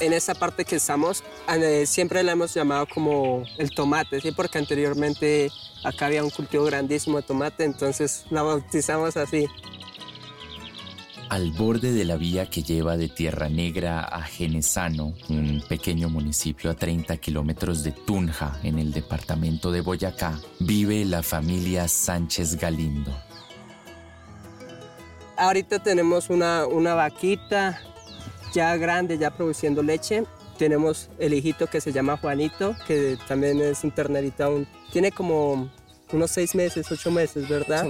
en esa parte que estamos, eh, siempre la hemos llamado como el tomate, ¿sí? porque anteriormente acá había un cultivo grandísimo de tomate, entonces la bautizamos así. Al borde de la vía que lleva de Tierra Negra a Genesano, un pequeño municipio a 30 kilómetros de Tunja, en el departamento de Boyacá, vive la familia Sánchez Galindo. Ahorita tenemos una, una vaquita ya grande, ya produciendo leche. Tenemos el hijito que se llama Juanito, que también es un ternerito. Tiene como unos seis meses, ocho meses, ¿verdad?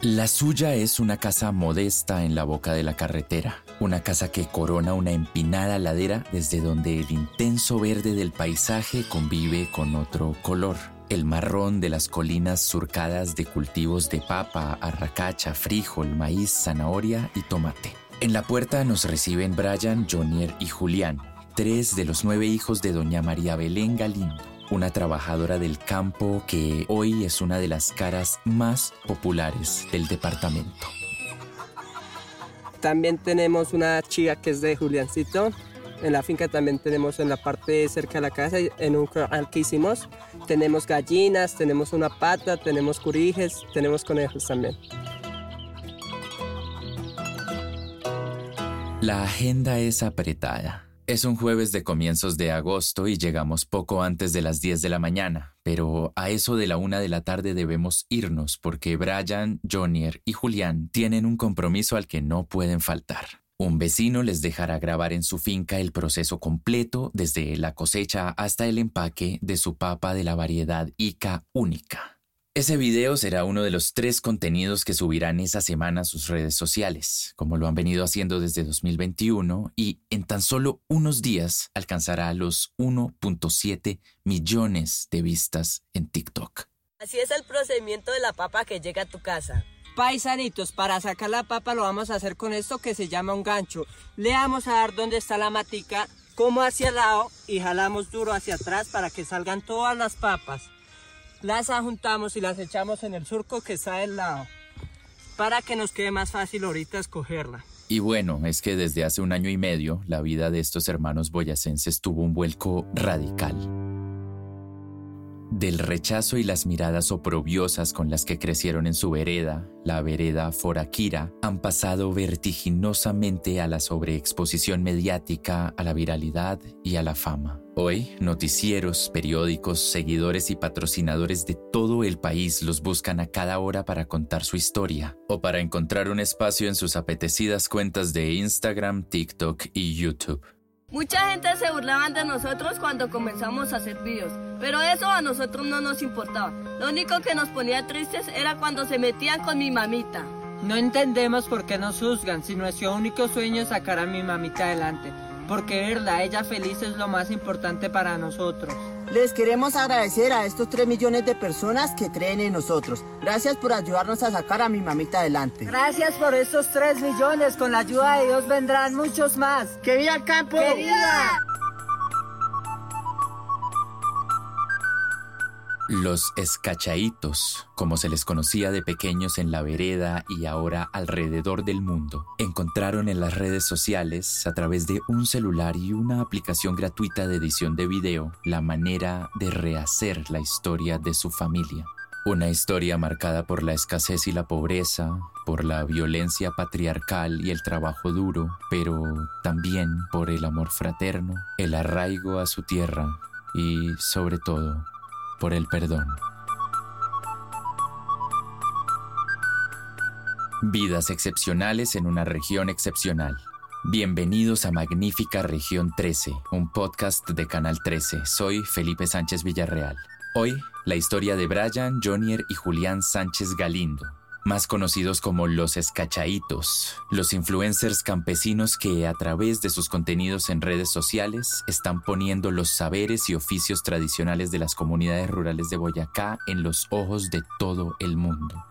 La suya es una casa modesta en la boca de la carretera, una casa que corona una empinada ladera desde donde el intenso verde del paisaje convive con otro color, el marrón de las colinas surcadas de cultivos de papa, arracacha, frijol, maíz, zanahoria y tomate. En la puerta nos reciben Brian, Jonier y Julián, tres de los nueve hijos de doña María Belén Galindo, una trabajadora del campo que hoy es una de las caras más populares del departamento. También tenemos una chica que es de Juliancito. En la finca también tenemos en la parte cerca de la casa, en un corral que hicimos, tenemos gallinas, tenemos una pata, tenemos curijes, tenemos conejos también. La agenda es apretada. Es un jueves de comienzos de agosto y llegamos poco antes de las 10 de la mañana, pero a eso de la una de la tarde debemos irnos porque Brian, Jonier y Julián tienen un compromiso al que no pueden faltar. Un vecino les dejará grabar en su finca el proceso completo desde la cosecha hasta el empaque de su papa de la variedad Ica única. Ese video será uno de los tres contenidos que subirán esa semana a sus redes sociales, como lo han venido haciendo desde 2021 y en tan solo unos días alcanzará los 1.7 millones de vistas en TikTok. Así es el procedimiento de la papa que llega a tu casa. Paisanitos, para sacar la papa lo vamos a hacer con esto que se llama un gancho. Le vamos a dar donde está la matica, como hacia el lado y jalamos duro hacia atrás para que salgan todas las papas las ajuntamos y las echamos en el surco que está del lado para que nos quede más fácil ahorita escogerla. Y bueno, es que desde hace un año y medio la vida de estos hermanos boyacenses tuvo un vuelco radical. Del rechazo y las miradas oprobiosas con las que crecieron en su vereda, la vereda Foraquira, han pasado vertiginosamente a la sobreexposición mediática, a la viralidad y a la fama. Hoy, noticieros, periódicos, seguidores y patrocinadores de todo el país los buscan a cada hora para contar su historia o para encontrar un espacio en sus apetecidas cuentas de Instagram, TikTok y YouTube. Mucha gente se burlaban de nosotros cuando comenzamos a hacer videos, pero eso a nosotros no nos importaba. Lo único que nos ponía tristes era cuando se metían con mi mamita. No entendemos por qué nos juzgan si nuestro único sueño es sacar a mi mamita adelante, porque verla ella feliz es lo más importante para nosotros. Les queremos agradecer a estos 3 millones de personas que creen en nosotros. Gracias por ayudarnos a sacar a mi mamita adelante. Gracias por estos 3 millones. Con la ayuda de Dios vendrán muchos más. ¡Que viva el campo! ¡Que Los escachaitos, como se les conocía de pequeños en la vereda y ahora alrededor del mundo, encontraron en las redes sociales, a través de un celular y una aplicación gratuita de edición de video, la manera de rehacer la historia de su familia. Una historia marcada por la escasez y la pobreza, por la violencia patriarcal y el trabajo duro, pero también por el amor fraterno, el arraigo a su tierra y, sobre todo, por el perdón. Vidas excepcionales en una región excepcional. Bienvenidos a Magnífica Región 13, un podcast de Canal 13. Soy Felipe Sánchez Villarreal. Hoy, la historia de Brian, Jonier y Julián Sánchez Galindo, más conocidos como los escachaitos, los influencers campesinos que a través de sus contenidos en redes sociales están poniendo los saberes y oficios tradicionales de las comunidades rurales de Boyacá en los ojos de todo el mundo.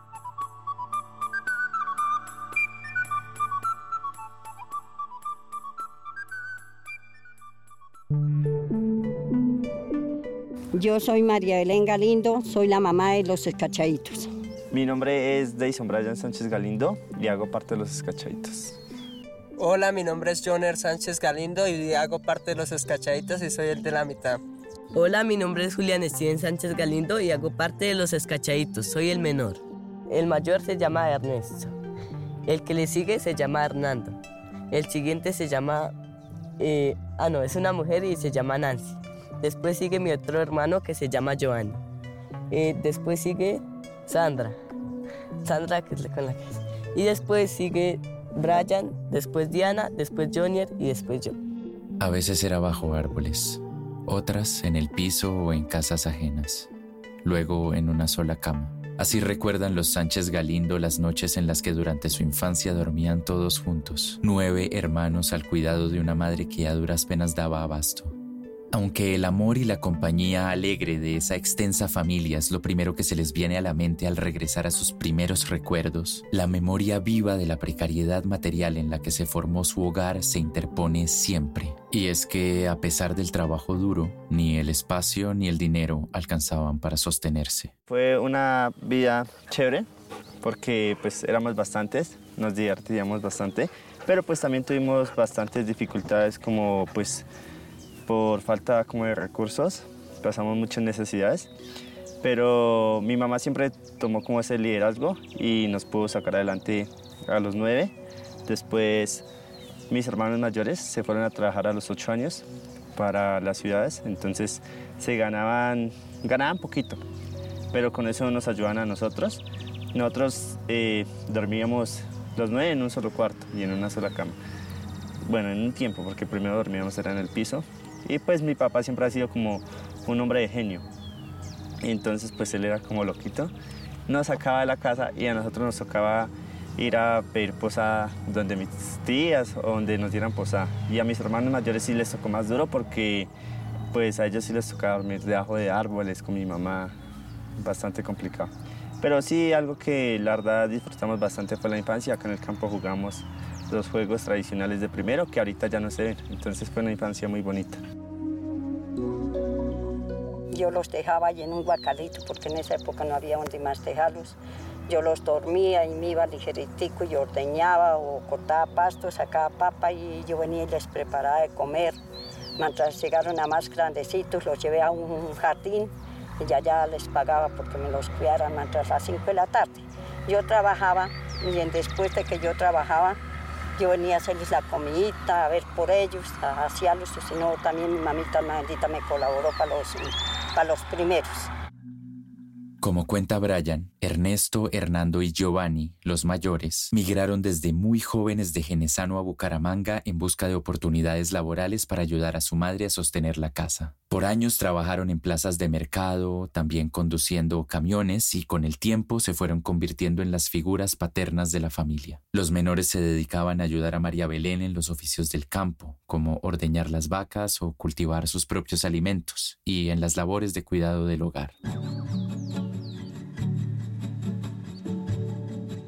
Yo soy María Belén Galindo, soy la mamá de los escachaitos. Mi nombre es Deison Brian Sánchez Galindo y hago parte de los escachaitos. Hola, mi nombre es Joner Sánchez Galindo y hago parte de los escachaditos y soy el de la mitad. Hola, mi nombre es Julián Steven Sánchez Galindo y hago parte de los escachaditos, soy el menor. El mayor se llama Ernesto. El que le sigue se llama Hernando. El siguiente se llama... eh, ah, no, es una mujer y se llama Nancy. Después sigue mi otro hermano que se llama Giovanni. Eh, después sigue Sandra. Sandra, que es con la que. Y después sigue Brian, después Diana, después Jonier y después yo. A veces era bajo árboles, otras en el piso o en casas ajenas, luego en una sola cama. Así recuerdan los Sánchez Galindo las noches en las que durante su infancia dormían todos juntos, nueve hermanos al cuidado de una madre que a duras penas daba abasto. Aunque el amor y la compañía alegre de esa extensa familia es lo primero que se les viene a la mente al regresar a sus primeros recuerdos, la memoria viva de la precariedad material en la que se formó su hogar se interpone siempre. Y es que, a pesar del trabajo duro, ni el espacio ni el dinero alcanzaban para sostenerse. Fue una vida chévere porque pues éramos bastantes, nos divertíamos bastante, pero pues también tuvimos bastantes dificultades como pues por falta como de recursos, pasamos muchas necesidades, pero mi mamá siempre tomó como ese liderazgo y nos pudo sacar adelante a los nueve. Después mis hermanos mayores se fueron a trabajar a los ocho años para las ciudades, entonces se ganaban, ganaban poquito, pero con eso nos ayudaban a nosotros. Nosotros eh, dormíamos los nueve en un solo cuarto y en una sola cama. Bueno, en un tiempo, porque primero dormíamos era en el piso. Y pues mi papá siempre ha sido como un hombre de genio. Entonces pues él era como loquito. Nos sacaba de la casa y a nosotros nos tocaba ir a pedir posada donde mis tías o donde nos dieran posada. Y a mis hermanos mayores sí les tocó más duro porque pues a ellos sí les tocaba dormir debajo de árboles con mi mamá. Bastante complicado. Pero sí, algo que la verdad disfrutamos bastante fue la infancia. Acá en el campo jugamos los juegos tradicionales de primero que ahorita ya no se ven. Entonces fue una infancia muy bonita. Yo los dejaba allí en un guacalito porque en esa época no había donde más dejarlos. Yo los dormía y me iba ligeritico y ordeñaba o cortaba pasto, sacaba papa y yo venía y les preparaba de comer. Mientras llegaron a más grandecitos, los llevé a un jardín y ya ya les pagaba porque me los cuidaran mientras las 5 de la tarde. Yo trabajaba y después de que yo trabajaba, yo venía a hacerles la comidita, a ver por ellos, a hacíalos, o si no, también mi mamita maldita me colaboró para los, para los primeros. Como cuenta Brian, Ernesto, Hernando y Giovanni, los mayores, migraron desde muy jóvenes de Genesano a Bucaramanga en busca de oportunidades laborales para ayudar a su madre a sostener la casa. Por años trabajaron en plazas de mercado, también conduciendo camiones y con el tiempo se fueron convirtiendo en las figuras paternas de la familia. Los menores se dedicaban a ayudar a María Belén en los oficios del campo, como ordeñar las vacas o cultivar sus propios alimentos, y en las labores de cuidado del hogar.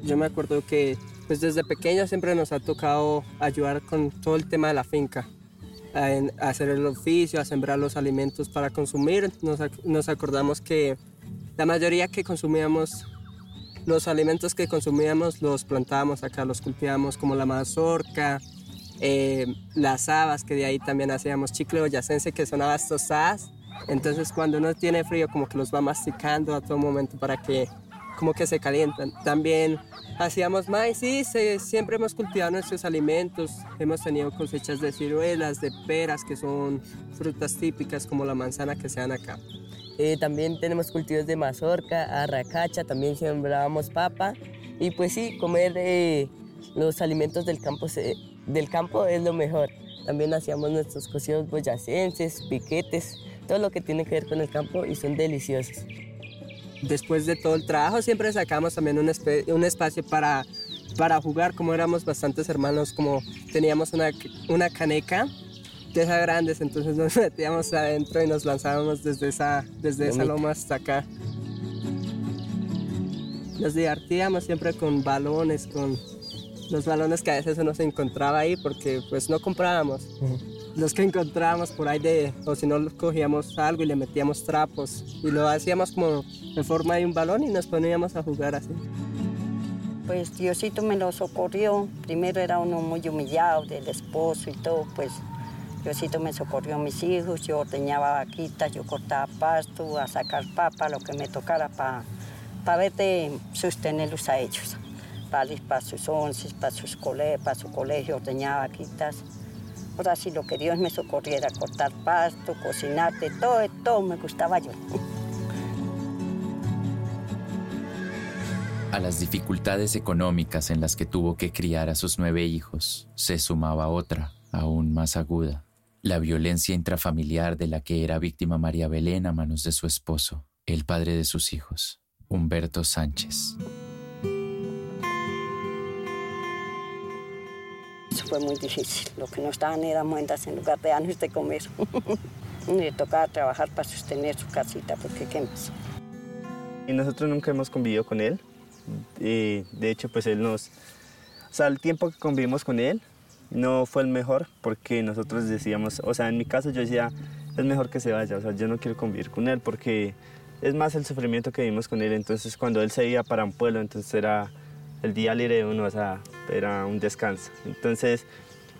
Yo me acuerdo que pues desde pequeño siempre nos ha tocado ayudar con todo el tema de la finca, a, a hacer el oficio, a sembrar los alimentos para consumir. Nos, nos acordamos que la mayoría que consumíamos, los alimentos que consumíamos los plantábamos acá, los cultivábamos como la mazorca, eh, las habas, que de ahí también hacíamos chicle boyacense, que son habas tostadas. Entonces cuando uno tiene frío como que los va masticando a todo momento para que como que se calientan. También hacíamos maíz, se- siempre hemos cultivado nuestros alimentos, hemos tenido cosechas de ciruelas, de peras, que son frutas típicas como la manzana que se dan acá. Eh, también tenemos cultivos de mazorca, arracacha, también sembrábamos papa. Y pues sí, comer eh, los alimentos del campo, del campo es lo mejor. También hacíamos nuestros cocidos boyacenses, piquetes, todo lo que tiene que ver con el campo y son deliciosos. Después de todo el trabajo siempre sacamos también un, espacio para, para jugar, como éramos bastantes hermanos, como teníamos una, una caneca de esas grandes, entonces nos metíamos adentro y nos lanzábamos desde esa, desde esa Lomita. loma hasta acá. Nos divertíamos siempre con balones, con los balones que a veces uno se encontraba ahí porque pues no comprábamos. Los que encontrábamos por ahí de, o si no cogíamos algo y le metíamos trapos y lo hacíamos como en forma de un balón y nos poníamos a jugar así. Pues Diosito me lo socorrió. Primero era uno muy humillado del esposo y todo, pues Diosito me socorrió a mis hijos, yo ordeñaba vaquitas, yo cortaba pasto, a sacar papa, lo que me tocara para pa ver de sostenerlos a ellos. Para sus once, para, sus cole, para su colegio, ordeñaba vaquitas. Ahora sí, lo que Dios me socorriera, cortar pasto, cocinar, de todo, todo me gustaba yo. A las dificultades económicas en las que tuvo que criar a sus nueve hijos, se sumaba otra, aún más aguda, la violencia intrafamiliar de la que era víctima María Belén a manos de su esposo, el padre de sus hijos, Humberto Sánchez. Fue muy difícil. Lo que nos daban eran muendas en lugar de años de comer. Le tocaba trabajar para sostener su casita, porque qué más. Y nosotros nunca hemos convivido con él, de hecho, pues él nos... O sea, el tiempo que convivimos con él no fue el mejor porque nosotros decíamos, o sea, en mi caso yo decía, es mejor que se vaya, o sea, yo no quiero convivir con él porque es más el sufrimiento que vivimos con él. Entonces, cuando él se iba para un pueblo, entonces era el día libre de uno, o sea, era un descanso. Entonces,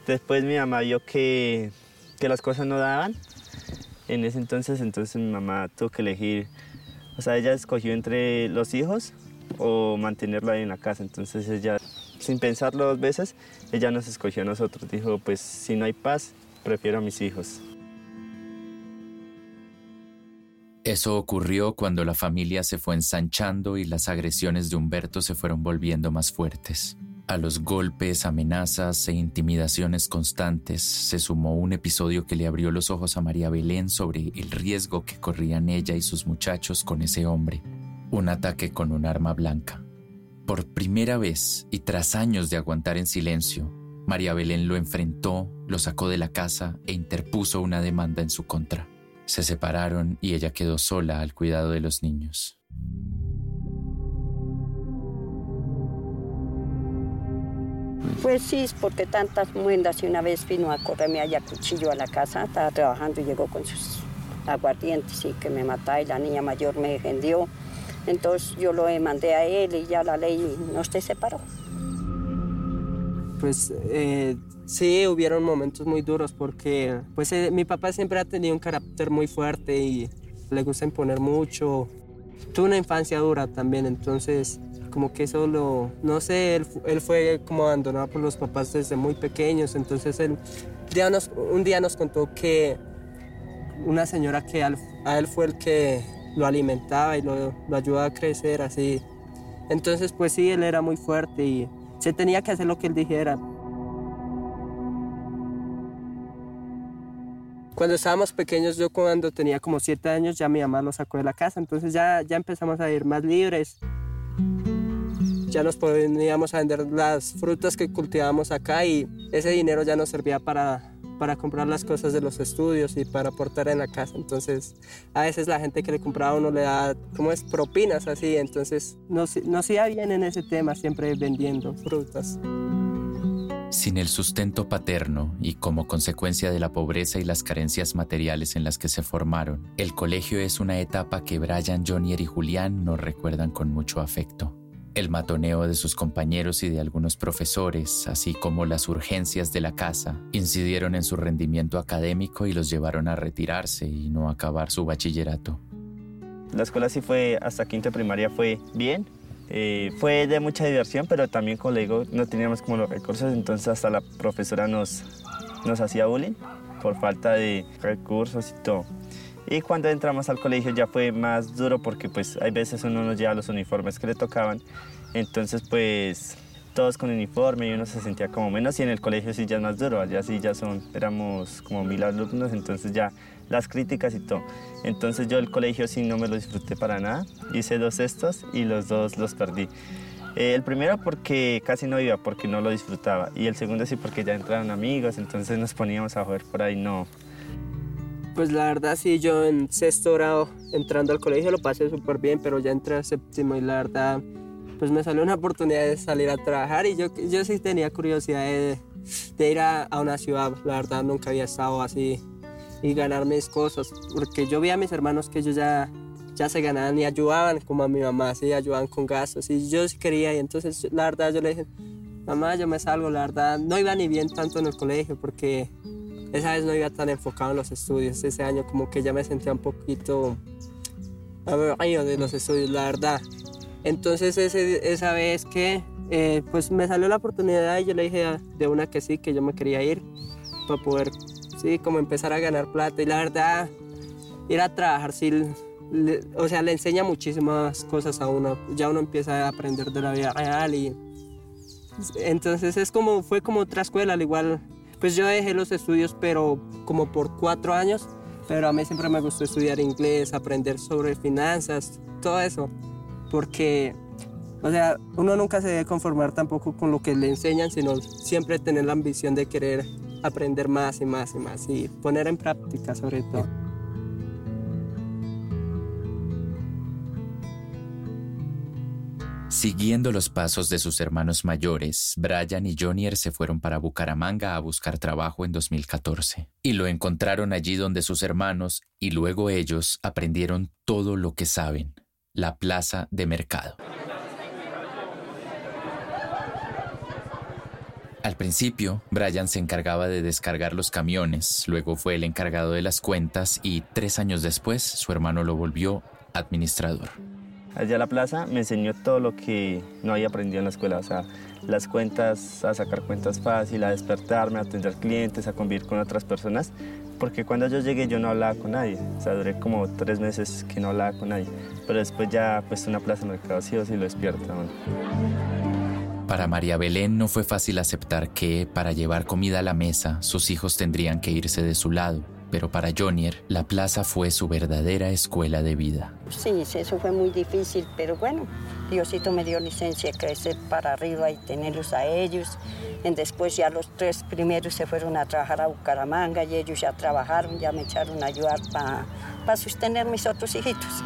después mi mamá vio que, que las cosas no daban. En ese entonces, entonces mi mamá tuvo que elegir, o sea, ella escogió entre los hijos o mantenerlo ahí en la casa. Entonces ella, sin pensarlo dos veces, ella nos escogió a nosotros. Dijo, pues si no hay paz, prefiero a mis hijos. Eso ocurrió cuando la familia se fue ensanchando y las agresiones de Humberto se fueron volviendo más fuertes. A los golpes, amenazas e intimidaciones constantes se sumó un episodio que le abrió los ojos a María Belén sobre el riesgo que corrían ella y sus muchachos con ese hombre un ataque con un arma blanca. Por primera vez y tras años de aguantar en silencio, María Belén lo enfrentó, lo sacó de la casa e interpuso una demanda en su contra. Se separaron y ella quedó sola al cuidado de los niños. Pues sí, es porque tantas muendas y una vez vino a correrme allá cuchillo a la casa, estaba trabajando y llegó con sus aguardientes y que me mataba y la niña mayor me defendió entonces yo lo mandé a él y ya la ley nos te separó. Pues eh, sí, hubieron momentos muy duros porque pues eh, mi papá siempre ha tenido un carácter muy fuerte y le gusta imponer mucho. Tuvo una infancia dura también, entonces como que solo, no sé, él, fue como abandonado por los papás desde muy pequeños, entonces él un día nos contó que una señora que a él fue el que lo alimentaba y lo, lo ayudaba a crecer así. Entonces, pues sí, él era muy fuerte y se tenía que hacer lo que él dijera. Cuando estábamos pequeños, yo cuando tenía como siete años, ya mi mamá lo sacó de la casa, entonces ya, ya empezamos a ir más libres. Ya nos poníamos a vender las frutas que cultivábamos acá y ese dinero ya nos servía para para comprar las cosas de los estudios y para aportar en la casa. Entonces, a veces la gente que le compraba uno le da, como es? Propinas así. Entonces, nos, nos iba bien en ese tema, siempre vendiendo frutas. Sin el sustento paterno y como consecuencia de la pobreza y las carencias materiales en las que se formaron, el colegio es una etapa que Brian, Jonier y Julián nos recuerdan con mucho afecto. El matoneo de sus compañeros y de algunos profesores, así como las urgencias de la casa, incidieron en su rendimiento académico y los llevaron a retirarse y no acabar su bachillerato. La escuela sí fue, hasta quinta primaria fue bien, eh, fue de mucha diversión, pero también, como le digo, no teníamos como los recursos, entonces hasta la profesora nos, nos hacía bullying por falta de recursos y todo. Y cuando entramos al colegio ya fue más duro porque pues hay veces uno no lleva los uniformes que le tocaban. Entonces pues todos con uniforme y uno se sentía como menos y en el colegio sí ya es más duro, allá sí ya son, éramos como mil alumnos, entonces ya las críticas y todo. Entonces yo el colegio sí no me lo disfruté para nada, hice dos estos y los dos los perdí. Eh, el primero porque casi no iba, porque no lo disfrutaba. Y el segundo sí porque ya entraron amigos, entonces nos poníamos a jugar por ahí. No, pues la verdad sí, yo en sexto grado entrando al colegio lo pasé súper bien, pero ya entré a séptimo y la verdad pues me salió una oportunidad de salir a trabajar y yo, yo sí tenía curiosidad de, ir a, una ciudad, la verdad nunca había estado así y ganar mis cosas, porque yo vi a mis hermanos que ellos ya ya se ganaban y ayudaban como a mi mamá, sí, ayudaban con gastos y yo sí quería y entonces la verdad yo le dije, mamá, yo me salgo, la verdad no iba ni bien tanto en el colegio porque esa vez no iba tan enfocado en los estudios, ese año como que ya me sentía un poquito aburrido de los estudios, la verdad. Entonces ese, esa vez que eh, pues me salió la oportunidad y yo le dije de una que sí, que yo me quería ir para poder, sí, como empezar a ganar plata. Y la verdad ir a trabajar, sí, o sea, le enseña muchísimas cosas a uno, ya uno empieza a aprender de la vida real y entonces es como, fue como otra escuela, al igual, pues yo dejé los estudios, pero como por cuatro años, pero a mí siempre me gustó estudiar inglés, aprender sobre finanzas, todo eso, porque, o sea, uno nunca se debe conformar tampoco con lo que le enseñan, sino siempre tener la ambición de querer aprender más y más y más y poner en práctica sobre todo. Siguiendo los pasos de sus hermanos mayores, Brian y Jonier se fueron para Bucaramanga a buscar trabajo en 2014 y lo encontraron allí donde sus hermanos y luego ellos aprendieron todo lo que saben, la plaza de mercado. Al principio, Brian se encargaba de descargar los camiones, luego fue el encargado de las cuentas y tres años después su hermano lo volvió administrador. Allá a la plaza me enseñó todo lo que no había aprendido en la escuela, o sea, las cuentas, a sacar cuentas fácil, a despertarme, a atender clientes, a convivir con otras personas, porque cuando yo llegué yo no hablaba con nadie, o sea, duré como tres meses que no hablaba con nadie, pero después ya pues una plaza de mercado sí o sí lo despierta. Para María Belén no fue fácil aceptar que, para llevar comida a la mesa, sus hijos tendrían que irse de su lado pero para Jonier la plaza fue su verdadera escuela de vida. Sí, eso fue muy difícil, pero bueno, Diosito me dio licencia de crecer para arriba y tenerlos a ellos. Y después ya los tres primeros se fueron a trabajar a Bucaramanga y ellos ya trabajaron, ya me echaron a ayudar para pa sostener mis otros hijitos.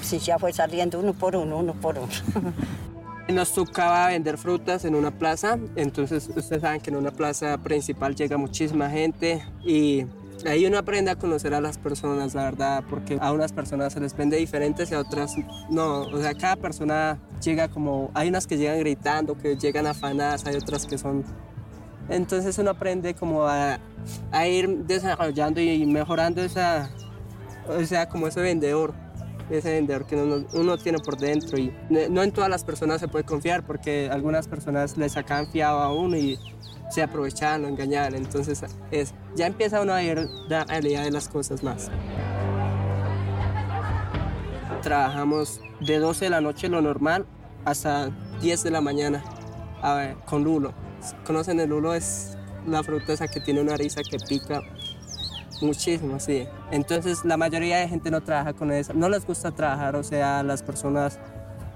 Sí, ya fue saliendo uno por uno, uno por uno. Nos tocaba vender frutas en una plaza, entonces ustedes saben que en una plaza principal llega muchísima gente y Ahí uno aprende a conocer a las personas, la verdad, porque a unas personas se les vende diferentes y a otras no. O sea, cada persona llega como. Hay unas que llegan gritando, que llegan afanadas, hay otras que son. Entonces uno aprende como a, a ir desarrollando y mejorando esa. O sea, como ese vendedor ese vendedor que uno, tiene por dentro y no en todas las personas se puede confiar porque algunas personas les sacan fiado a uno y se aprovechan o engañan. Entonces es, ya empieza uno a ver la realidad de las cosas más. Trabajamos de 12 de la noche lo normal hasta 10 de la mañana con lulo. ¿Conocen el lulo? Es la fruta esa que tiene una risa que pica muchísimo, sí. Entonces la mayoría de gente no trabaja con eso, no les gusta trabajar, o sea, las personas,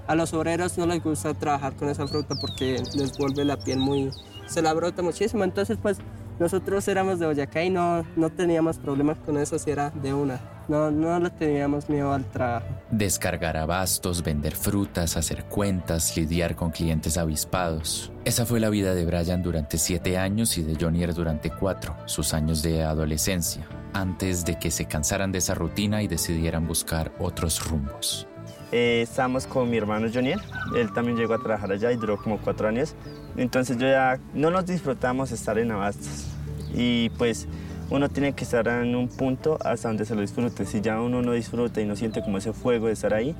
a los obreros no les gusta trabajar con esa fruta porque les vuelve la piel muy, se la brota muchísimo. Entonces, pues nosotros éramos de Boyacá y no, no teníamos problemas con eso si era de una. No, no le teníamos miedo al trabajo. Descargar abastos, vender frutas, hacer cuentas, lidiar con clientes avispados. Esa fue la vida de Brian durante siete años y de Jonier durante cuatro, sus años de adolescencia, antes de que se cansaran de esa rutina y decidieran buscar otros rumbos. Eh, estamos con mi hermano Jonier, él también llegó a trabajar allá y duró como cuatro años. Entonces yo ya no nos disfrutamos estar en Abastos y pues uno tiene que estar en un punto hasta donde se lo disfrute. Si ya uno no disfruta y no siente como ese fuego de estar ahí,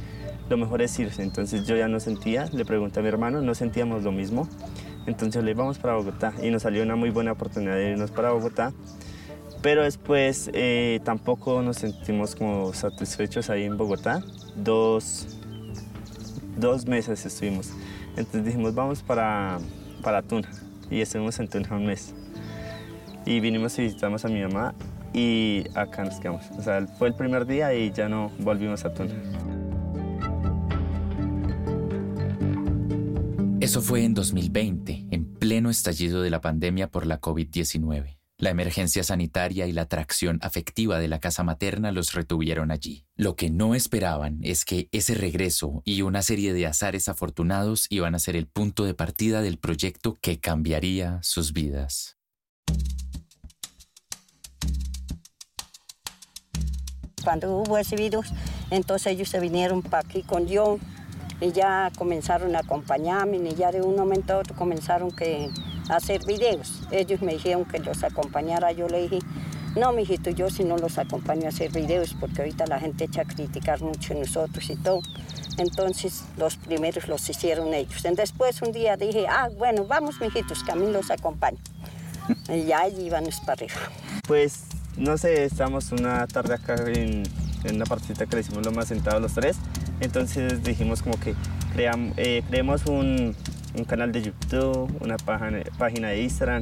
lo mejor es irse. Entonces yo ya no sentía, le pregunté a mi hermano, no sentíamos lo mismo. Entonces le íbamos para Bogotá y nos salió una muy buena oportunidad de irnos para Bogotá. Pero después eh, tampoco nos sentimos como satisfechos ahí en Bogotá. Dos, dos meses estuvimos. Entonces dijimos, vamos para, para Tuna. Y estuvimos en Tuna un mes. Y vinimos y visitamos a mi mamá y acá nos quedamos. O sea, fue el primer día y ya no volvimos a Tuna. Eso fue en 2020, en pleno estallido de la pandemia por la COVID-19. La emergencia sanitaria y la atracción afectiva de la casa materna los retuvieron allí. Lo que no esperaban es que ese regreso y una serie de azares afortunados iban a ser el punto de partida del proyecto que cambiaría sus vidas. Cuando hubo ese virus, Entonces ellos se vinieron para aquí con yo y ya comenzaron a acompañarme y ya de un momento a otro comenzaron a hacer videos. Ellos me dijeron que los acompañara, yo le dije, no, mijito, yo si no los acompaño a hacer videos porque ahorita la gente echa a criticar mucho en nosotros y todo. Entonces los primeros los hicieron ellos. Y después un día dije, ah, bueno, vamos, mijitos, que a mí los acompaño. y ya allí íbamos para arriba. Pues, no sé, estamos una tarde acá en, en una partita que le hicimos lo más sentados los tres. Entonces dijimos como que creamos, eh, creemos un, canal de YouTube, una página, página de Instagram,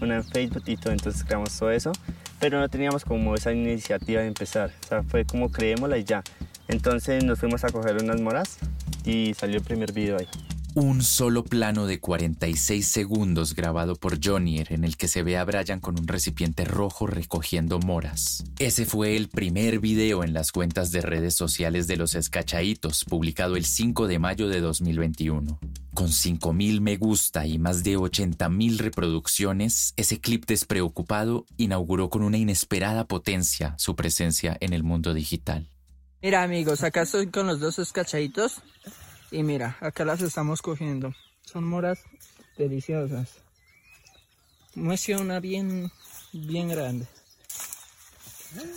una en Facebook y todo. Entonces creamos todo eso. Pero no teníamos como esa iniciativa de empezar. O sea, fue como creémosla y ya. Entonces nos fuimos a coger unas moras y salió el primer video ahí. Un solo plano de 46 segundos grabado por Jonier en el que se ve a Brian con un recipiente rojo recogiendo moras. Ese fue el primer video en las cuentas de redes sociales de los escachaitos, publicado el 5 de mayo de 2021. Con 5.000 me gusta y más de 80.000 reproducciones, ese clip despreocupado inauguró con una inesperada potencia su presencia en el mundo digital. Mira amigos, acá estoy con los dos escachaditos y mira, acá las estamos cogiendo. Son moras deliciosas. Muestra bien, bien grande.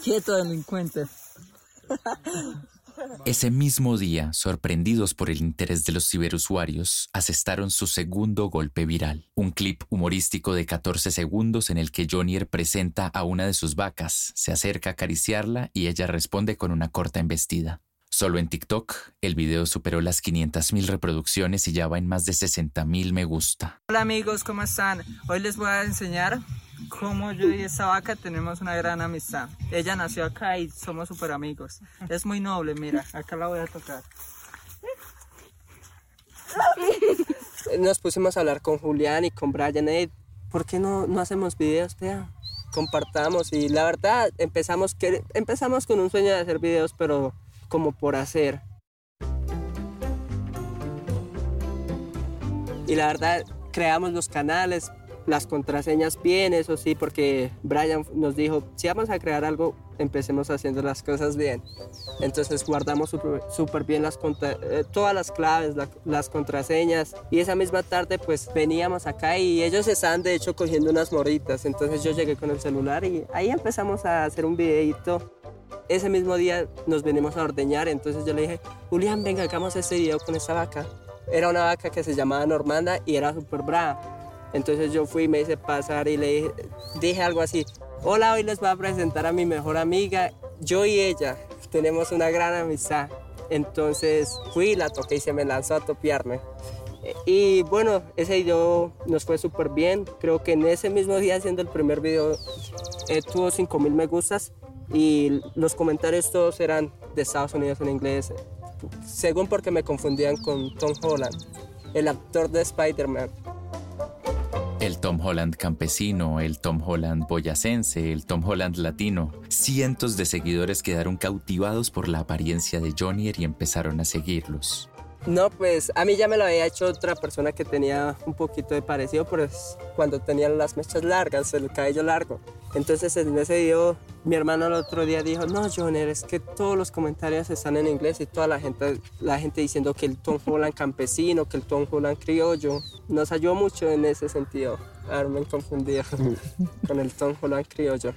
Quieto delincuente. Ese mismo día, sorprendidos por el interés de los ciberusuarios, asestaron su segundo golpe viral, un clip humorístico de 14 segundos en el que Jonier presenta a una de sus vacas, se acerca a acariciarla y ella responde con una corta embestida. Solo en TikTok, el video superó las 500.000 reproducciones y ya va en más de 60.000 me gusta. Hola amigos, ¿cómo están? Hoy les voy a enseñar cómo yo y esa vaca tenemos una gran amistad. Ella nació acá y somos súper amigos. Es muy noble, mira, acá la voy a tocar. Nos pusimos a hablar con Julián y con Brian. Hey, ¿Por qué no, no hacemos videos? Compartamos y la verdad empezamos, que, empezamos con un sueño de hacer videos, pero como por hacer. Y la verdad, creamos los canales, las contraseñas bien, eso sí, porque Brian nos dijo, si vamos a crear algo, empecemos haciendo las cosas bien. Entonces guardamos súper bien las eh, todas las claves, las contraseñas. Y esa misma tarde pues veníamos acá y ellos estaban de hecho cogiendo unas moritas. Entonces yo llegué con el celular y ahí empezamos a hacer un videito ese mismo día nos venimos a ordeñar, entonces yo le dije, Julián, venga, hagamos este video con esta vaca. Era una vaca que se llamaba Normanda y era súper brava. Entonces yo fui me hice pasar y le dije, algo así, hola, hoy les voy a presentar a mi mejor amiga, yo y ella tenemos una gran amistad. Entonces fui, la toqué y se me lanzó a topiarme. Y bueno, ese video nos fue súper bien. Creo que en ese mismo día haciendo el primer video eh, tuvo 5000 me gustas y los comentarios todos eran de Estados Unidos en inglés, según porque me confundían con Tom Holland, el actor de Spider-Man. El Tom Holland campesino, el Tom Holland boyacense, el Tom Holland latino. Cientos de seguidores quedaron cautivados por la apariencia de Johnny y empezaron a seguirlos. No, pues a mí ya me lo había hecho otra persona que tenía un poquito de parecido, pues cuando tenía las mechas largas, el cabello largo. Entonces en ese video mi hermano el otro día dijo, no, Joner, es que todos los comentarios están en inglés y toda la gente, la gente diciendo que el Tom campesino, que el Tom criollo. Nos ayudó mucho en ese sentido. me confundido con el Tom criollo.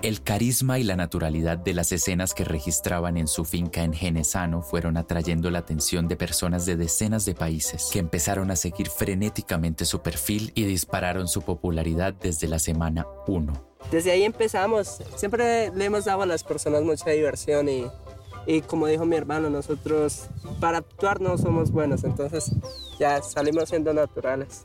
El carisma y la naturalidad de las escenas que registraban en su finca en Genesano fueron atrayendo la atención de personas de decenas de países que empezaron a seguir frenéticamente su perfil y dispararon su popularidad desde la semana 1. Desde ahí empezamos. Siempre le hemos dado a las personas mucha diversión y, y como dijo mi hermano, nosotros para actuar no somos buenos, entonces ya salimos siendo naturales.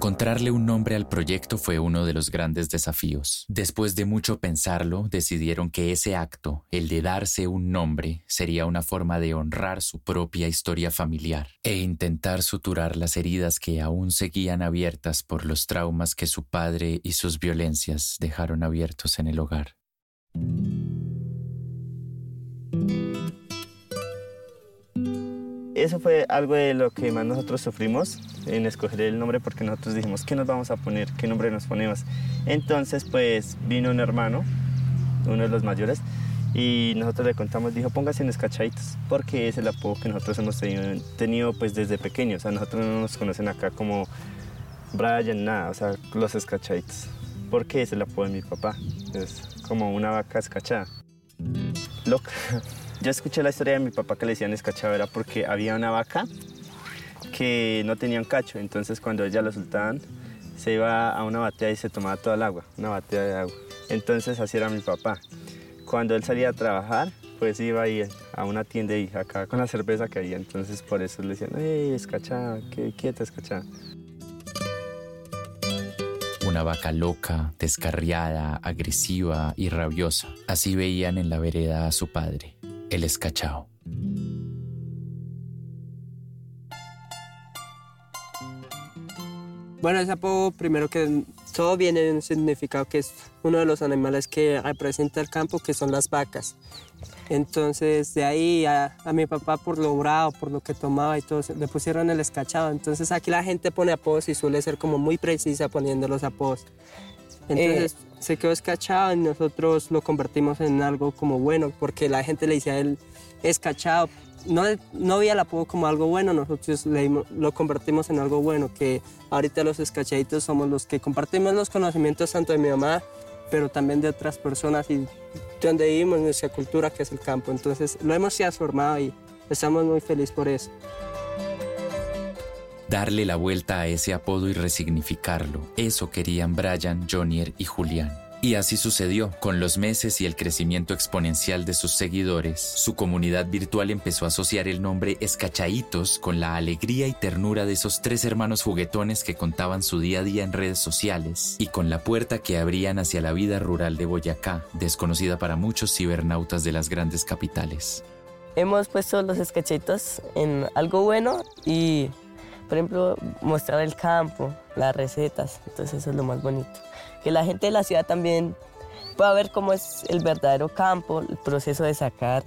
Encontrarle un nombre al proyecto fue uno de los grandes desafíos. Después de mucho pensarlo, decidieron que ese acto, el de darse un nombre, sería una forma de honrar su propia historia familiar e intentar suturar las heridas que aún seguían abiertas por los traumas que su padre y sus violencias dejaron abiertos en el hogar. Eso fue algo de lo que más nosotros sufrimos en escoger el nombre porque nosotros dijimos, ¿qué nos vamos a poner? ¿Qué nombre nos ponemos? Entonces, pues vino un hermano, uno de los mayores, y nosotros le contamos, dijo, póngase en escachaditos, porque es el apodo que nosotros hemos tenido, pues desde pequeños, o sea, nosotros no nos conocen acá como Brian, nada, o sea, los escachaditos, porque es el apodo de mi papá, es como una vaca escachada. Loca. Yo escuché la historia de mi papá que le decían escachado, era porque había una vaca que no tenía un cacho, entonces cuando ella lo soltaban, se iba a una batea y se tomaba toda el agua, una batea de agua. Entonces así era mi papá. Cuando él salía a trabajar, pues iba ahí a una tienda y acá con la cerveza que había, entonces por eso le decían, ¡Ey, escachada! ¡Qué quieta escachada! Una vaca loca, descarriada, agresiva y rabiosa. Así veían en la vereda a su padre, el escachao. Bueno, ese apodo primero que todo viene de un significado que es uno de los animales que representa el campo, que son las vacas. Entonces, de ahí a, mi papá por lo bravo, por lo que tomaba y todo, le pusieron el escachado. Entonces, aquí la gente pone apodos y suele ser como muy precisa poniendo los apodos. Entonces, eh, se quedó escachado y nosotros lo convertimos en algo como bueno, porque la gente le decía a él escachado no, no veía el apodo como algo bueno, nosotros lo convertimos en algo bueno, que ahorita los escachaditos somos los que compartimos los conocimientos tanto de mi mamá, pero también de otras personas y de donde vivimos, nuestra cultura, que es el campo. Entonces lo hemos transformado y estamos muy felices por eso. Darle la vuelta a ese apodo y resignificarlo, eso querían Brian, Jonier y Julián. Y así sucedió. Con los meses y el crecimiento exponencial de sus seguidores, su comunidad virtual empezó a asociar el nombre Escachaitos con la alegría y ternura de esos tres hermanos juguetones que contaban su día a día en redes sociales y con la puerta que abrían hacia la vida rural de Boyacá, desconocida para muchos cibernautas de las grandes capitales. Hemos puesto los escachaitos en algo bueno y, por ejemplo, mostrar el campo, las recetas, entonces eso es lo más bonito que la gente de la ciudad también pueda ver cómo es el verdadero campo, el proceso de sacar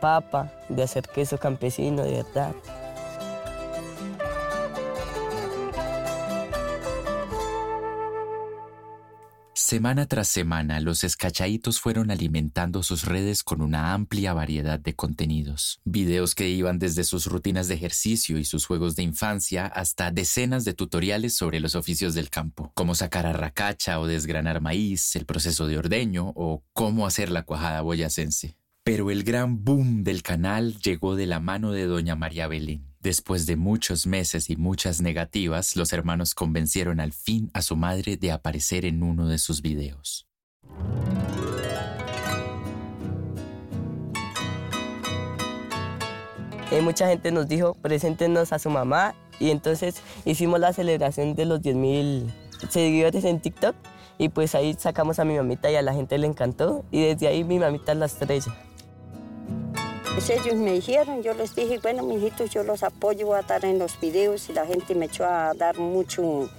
papa, de hacer queso campesino, de verdad. Semana tras semana, los escachaitos fueron alimentando sus redes con una amplia variedad de contenidos. Videos que iban desde sus rutinas de ejercicio y sus juegos de infancia hasta decenas de tutoriales sobre los oficios del campo, cómo sacar arracacha o desgranar maíz, el proceso de ordeño o cómo hacer la cuajada boyacense. Pero el gran boom del canal llegó de la mano de doña María Belén. Después de muchos meses y muchas negativas, los hermanos convencieron al fin a su madre de aparecer en uno de sus videos. Eh, mucha gente nos dijo, preséntenos a su mamá y entonces hicimos la celebración de los 10.000 seguidores en TikTok y pues ahí sacamos a mi mamita y a la gente le encantó y desde ahí mi mamita es la estrella. Pues ellos me dijeron, yo les dije, bueno, mijitos, yo los apoyo a estar en los videos y la gente me echó a dar mucho,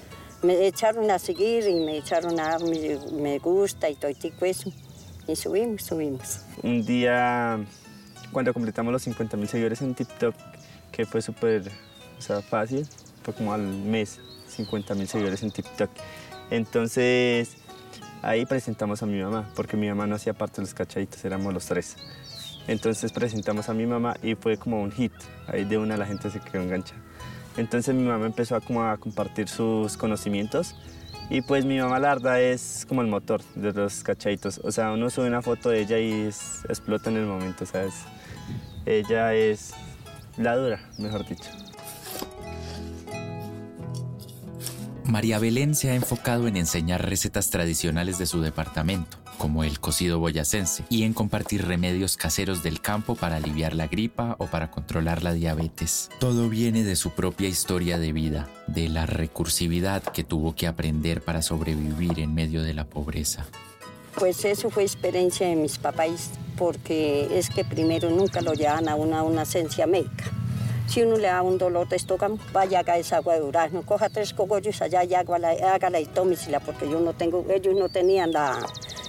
me echaron a seguir y me echaron a dar me, gusta y todo eso. Y subimos, subimos. Un día, cuando completamos los 50 mil seguidores en TikTok, que fue súper fácil, fue como al mes, 50 mil seguidores en TikTok. Entonces, ahí presentamos a mi mamá, porque mi mamá no hacía parte de los cachaditos, éramos los tres. Entonces presentamos a mi mamá y fue como un hit. Ahí de una la gente se quedó enganchada. Entonces mi mamá empezó a, como a compartir sus conocimientos y pues mi mamá la es como el motor de los cachaditos. O sea, uno sube una foto de ella y explota en el momento, ¿sabes? Ella es la dura, mejor dicho. María Belén se ha enfocado en enseñar recetas tradicionales de su departamento, como el cocido boyacense, y en compartir remedios caseros del campo para aliviar la gripa o para controlar la diabetes. Todo viene de su propia historia de vida, de la recursividad que tuvo que aprender para sobrevivir en medio de la pobreza. Pues eso fue experiencia de mis papás, porque es que primero nunca lo llevan a una, una esencia médica si uno le da un dolor de estómago, vaya a esa agua de durazno, coja tres cogollos allá y hágala y tómesela, porque yo no tengo, ellos no tenían la,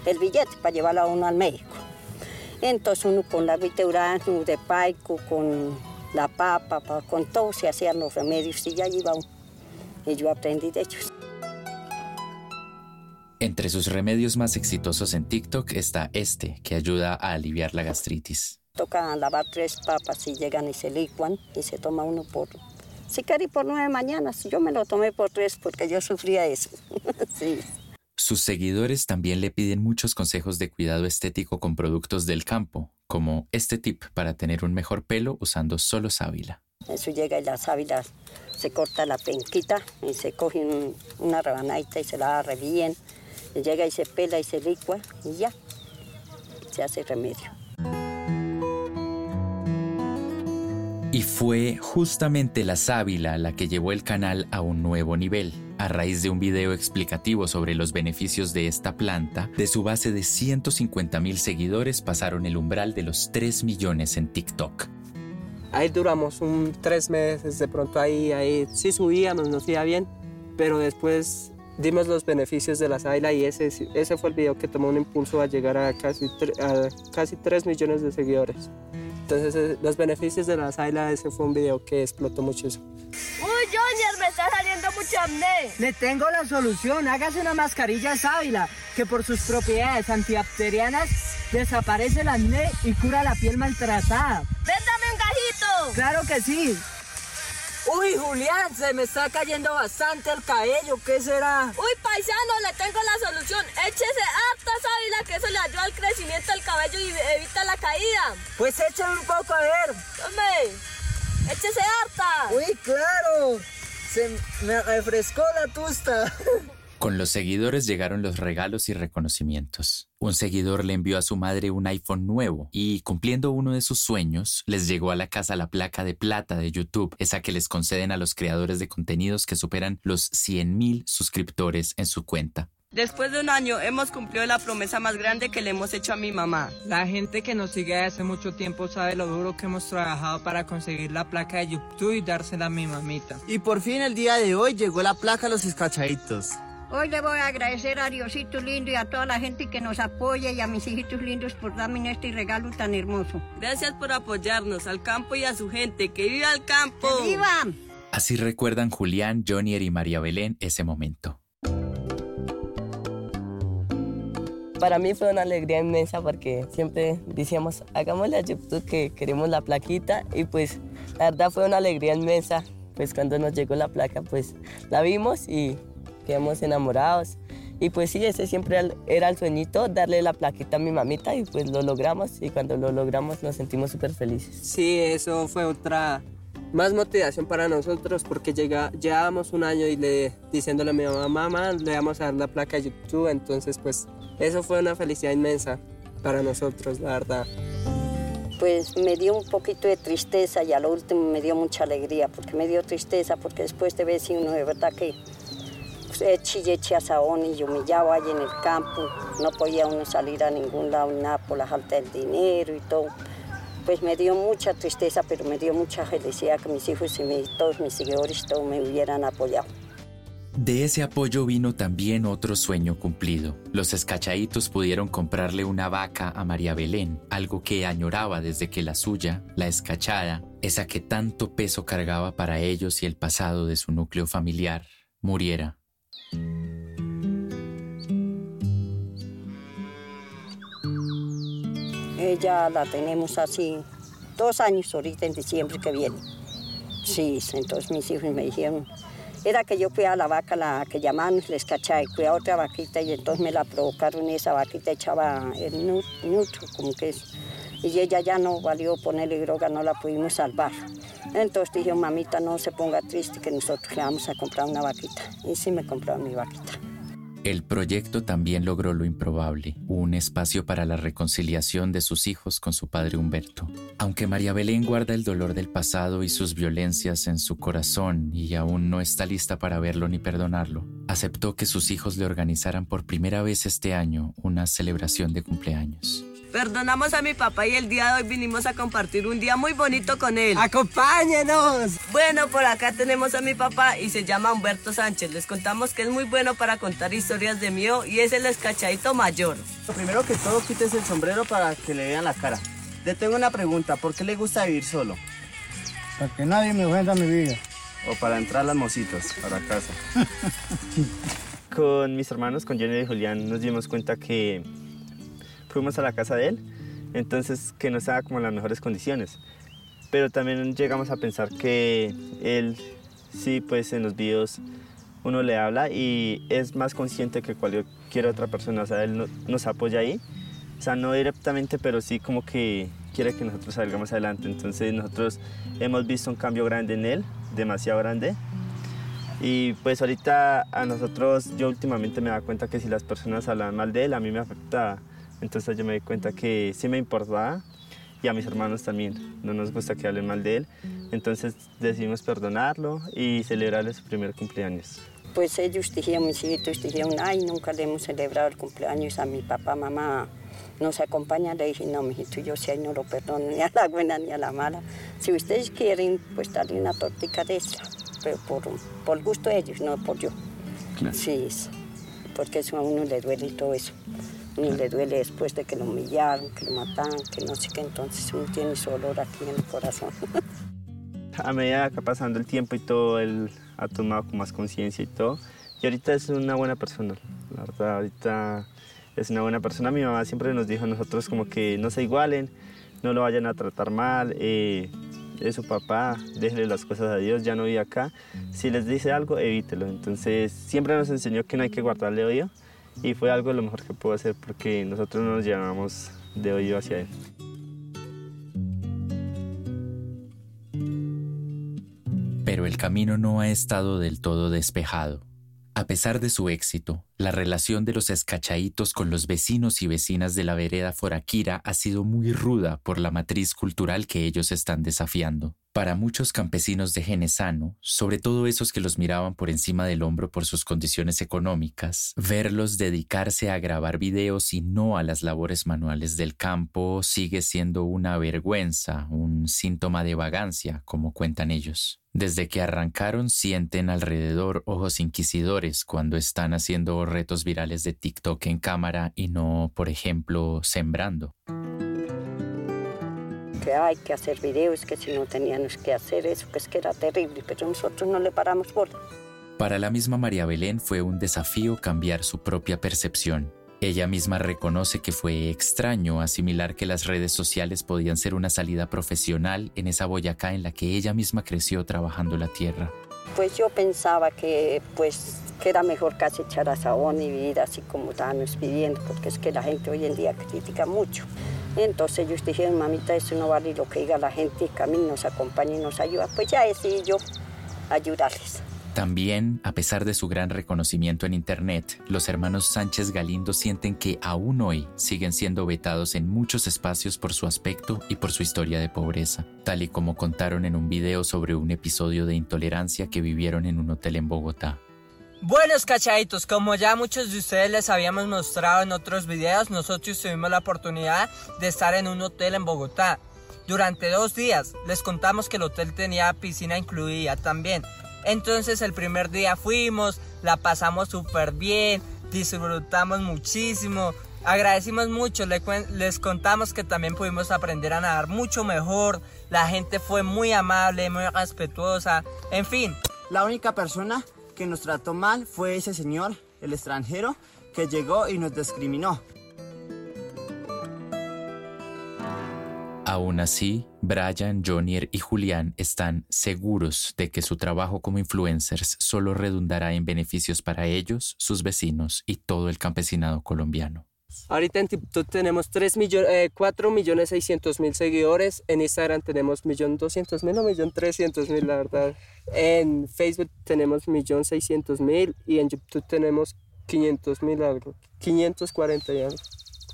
el billete para llevarla a uno al médico. Entonces uno con la durazno, de paico, con la papa, con todo se hacían los remedios y ya iba y yo aprendí de ellos. Entre sus remedios más exitosos en TikTok está este, que ayuda a aliviar la gastritis. Toca lavar tres papas y llegan y se licuan y se toma uno por... Si quería por nueve mañanas, yo me lo tomé por tres porque yo sufría eso. sí. Sus seguidores también le piden muchos consejos de cuidado estético con productos del campo, como este tip para tener un mejor pelo usando solo sábila. Eso llega y la sábila se corta la penquita y se coge una rabanadita y se la agarra bien. Llega y se pela y se licua y ya, se hace remedio. Y fue justamente la sábila la que llevó el canal a un nuevo nivel. A raíz de un video explicativo sobre los beneficios de esta planta, de su base de 150 mil seguidores pasaron el umbral de los 3 millones en TikTok. Ahí duramos un tres meses, de pronto ahí, ahí sí subíamos, nos iba bien, pero después dimos los beneficios de la sábila y ese, ese fue el video que tomó un impulso a llegar a casi, a casi 3 millones de seguidores. Entonces, eh, los beneficios de la Saila, ese fue un video que explotó muchísimo. Uy, Junior, me está saliendo mucho acné. Le tengo la solución. Hágase una mascarilla sábila que por sus propiedades antibacterianas desaparece el acné y cura la piel maltratada. ¡Véndame un gajito! ¡Claro que sí! Uy, Julián, se me está cayendo bastante el cabello, ¿qué será? Uy, paisano, le tengo la solución. Échese harta sábila, que eso le ayuda al crecimiento del cabello y evita la caída. Pues échale un poco a ver. Tome, échese harta. Uy, claro. Se me refrescó la tusta. Con los seguidores llegaron los regalos y reconocimientos. Un seguidor le envió a su madre un iPhone nuevo y, cumpliendo uno de sus sueños, les llegó a la casa la placa de plata de YouTube, esa que les conceden a los creadores de contenidos que superan los 100.000 suscriptores en su cuenta. Después de un año hemos cumplido la promesa más grande que le hemos hecho a mi mamá. La gente que nos sigue hace mucho tiempo sabe lo duro que hemos trabajado para conseguir la placa de YouTube y dársela a mi mamita. Y por fin el día de hoy llegó la placa a los escachaditos. Hoy le voy a agradecer a Diosito lindo y a toda la gente que nos apoya y a mis hijitos lindos por darme este regalo tan hermoso. Gracias por apoyarnos al campo y a su gente. ¡Que viva el campo! ¡Que viva! Así recuerdan Julián, Jonier y María Belén ese momento. Para mí fue una alegría inmensa porque siempre decíamos, hagámosle a YouTube que queremos la plaquita y pues la verdad fue una alegría inmensa. Pues cuando nos llegó la placa, pues la vimos y quedamos enamorados. Y pues sí, ese siempre era el sueñito, darle la plaquita a mi mamita y pues lo logramos y cuando lo logramos nos sentimos súper felices. Sí, eso fue otra más motivación para nosotros porque llega, llevábamos un año y le, diciéndole a mi mamá, mamá, le vamos a dar la placa a YouTube, entonces pues eso fue una felicidad inmensa para nosotros, la verdad. Pues me dio un poquito de tristeza y a lo último me dio mucha alegría porque me dio tristeza porque después de ver si uno de verdad que chille asaón y humillaba allí en el campo, no podía uno salir a ningún lado, nada por la falta del dinero y todo. Pues me dio mucha tristeza, pero me dio mucha felicidad que mis hijos y todos mis seguidores todos me hubieran apoyado. De ese apoyo vino también otro sueño cumplido. Los escachaditos pudieron comprarle una vaca a María Belén, algo que añoraba desde que la suya, la escachada, esa que tanto peso cargaba para ellos y el pasado de su núcleo familiar, muriera. Ella la tenemos así dos años ahorita en diciembre que viene. Sí, entonces mis hijos me dijeron, era que yo cuidaba la vaca, la que llamaban les cachai, cuidaba otra vaquita y entonces me la provocaron y esa vaquita echaba el nutro, como que es. Y ella ya no valió ponerle droga, no la pudimos salvar. Entonces dije, mamita, no se ponga triste que nosotros le vamos a comprar una vaquita. Y sí me compraron mi vaquita. El proyecto también logró lo improbable, un espacio para la reconciliación de sus hijos con su padre Humberto. Aunque María Belén guarda el dolor del pasado y sus violencias en su corazón y aún no está lista para verlo ni perdonarlo, aceptó que sus hijos le organizaran por primera vez este año una celebración de cumpleaños. Perdonamos a mi papá y el día de hoy vinimos a compartir un día muy bonito con él. ¡Acompáñenos! Bueno, por acá tenemos a mi papá y se llama Humberto Sánchez. Les contamos que es muy bueno para contar historias de mío y es el escachadito mayor. Lo primero que todo, quites el sombrero para que le vean la cara. Le tengo una pregunta, ¿por qué le gusta vivir solo? Para que nadie me ofenda mi vida. O para entrar las mositas a la casa. con mis hermanos, con Jenny y Julián, nos dimos cuenta que fuimos a la casa de él, entonces que no estaba como en las mejores condiciones. Pero también llegamos a pensar que él, sí, pues en los videos uno le habla y es más consciente que cualquier otra persona, o sea, él nos apoya ahí. O sea, no directamente, pero sí como que quiere que nosotros salgamos adelante. Entonces nosotros hemos visto un cambio grande en él, demasiado grande. Y pues ahorita a nosotros, yo últimamente me da cuenta que si las personas hablan mal de él, a mí me afecta. Entonces yo me di cuenta que sí me importaba y a mis hermanos también. No nos gusta que hablen mal de él. Entonces decidimos perdonarlo y celebrarle su primer cumpleaños. Pues ellos dijeron, mis hijitos dijeron, ay, nunca le hemos celebrado el cumpleaños a mi papá, mamá. Nos acompaña, le dije, no, mijito, yo sí no lo perdono ni a la buena ni a la mala. Si ustedes quieren, pues darle una tortica de esta, pero por, por gusto de ellos, no por yo. Sí, porque eso a uno le duele y todo eso. Uno le duele después de que lo humillaron, que lo mataron, que no sé qué, entonces uno tiene su dolor aquí en el corazón. a medida que pasando el tiempo y todo, él ha tomado con más conciencia y todo. Y ahorita es una buena persona, la verdad, ahorita es una buena persona. Mi mamá siempre nos dijo a nosotros como que no se igualen, no lo vayan a tratar mal, eh, es su papá, déjele las cosas a Dios, ya no vive acá. Si les dice algo, evítelo. Entonces siempre nos enseñó que no hay que guardarle odio y fue algo lo mejor que puedo hacer porque nosotros no nos llevamos de odio hacia él. Pero el camino no ha estado del todo despejado. A pesar de su éxito, la relación de los escachaitos con los vecinos y vecinas de la vereda Foraquira ha sido muy ruda por la matriz cultural que ellos están desafiando. Para muchos campesinos de Genesano, sobre todo esos que los miraban por encima del hombro por sus condiciones económicas, verlos dedicarse a grabar videos y no a las labores manuales del campo sigue siendo una vergüenza, un síntoma de vagancia, como cuentan ellos. Desde que arrancaron sienten alrededor ojos inquisidores cuando están haciendo retos virales de TikTok en cámara y no, por ejemplo, sembrando que hay que hacer videos, que si no teníamos que hacer eso, que es que era terrible, pero nosotros no le paramos bola. Para la misma María Belén fue un desafío cambiar su propia percepción. Ella misma reconoce que fue extraño asimilar que las redes sociales podían ser una salida profesional en esa Boyacá en la que ella misma creció trabajando la tierra. Pues yo pensaba que pues que era mejor casi echar a sabón y vivir así como estábamos viviendo, porque es que la gente hoy en día critica mucho. Entonces ellos dijeron, mamita, eso no vale lo que diga la gente, que a nos acompaña y nos ayuda. Pues ya decidí yo ayudarles. También, a pesar de su gran reconocimiento en Internet, los hermanos Sánchez Galindo sienten que aún hoy siguen siendo vetados en muchos espacios por su aspecto y por su historia de pobreza, tal y como contaron en un video sobre un episodio de intolerancia que vivieron en un hotel en Bogotá. Buenos cachaditos, como ya muchos de ustedes les habíamos mostrado en otros videos, nosotros tuvimos la oportunidad de estar en un hotel en Bogotá. Durante dos días les contamos que el hotel tenía piscina incluida también. Entonces el primer día fuimos, la pasamos súper bien, disfrutamos muchísimo, agradecimos mucho, les contamos que también pudimos aprender a nadar mucho mejor, la gente fue muy amable, muy respetuosa, en fin. La única persona que nos trató mal fue ese señor, el extranjero, que llegó y nos discriminó. Aún así, Brian, Jonier y Julián están seguros de que su trabajo como influencers solo redundará en beneficios para ellos, sus vecinos y todo el campesinado colombiano. Ahorita en TikTok tenemos 3 millones, eh, 4 millones 600 mil seguidores. En Instagram tenemos 1.200.000 mil o 1.300.000 mil, la verdad. En Facebook tenemos 1.600.000 y en YouTube tenemos 500 mil algo. 540 y algo.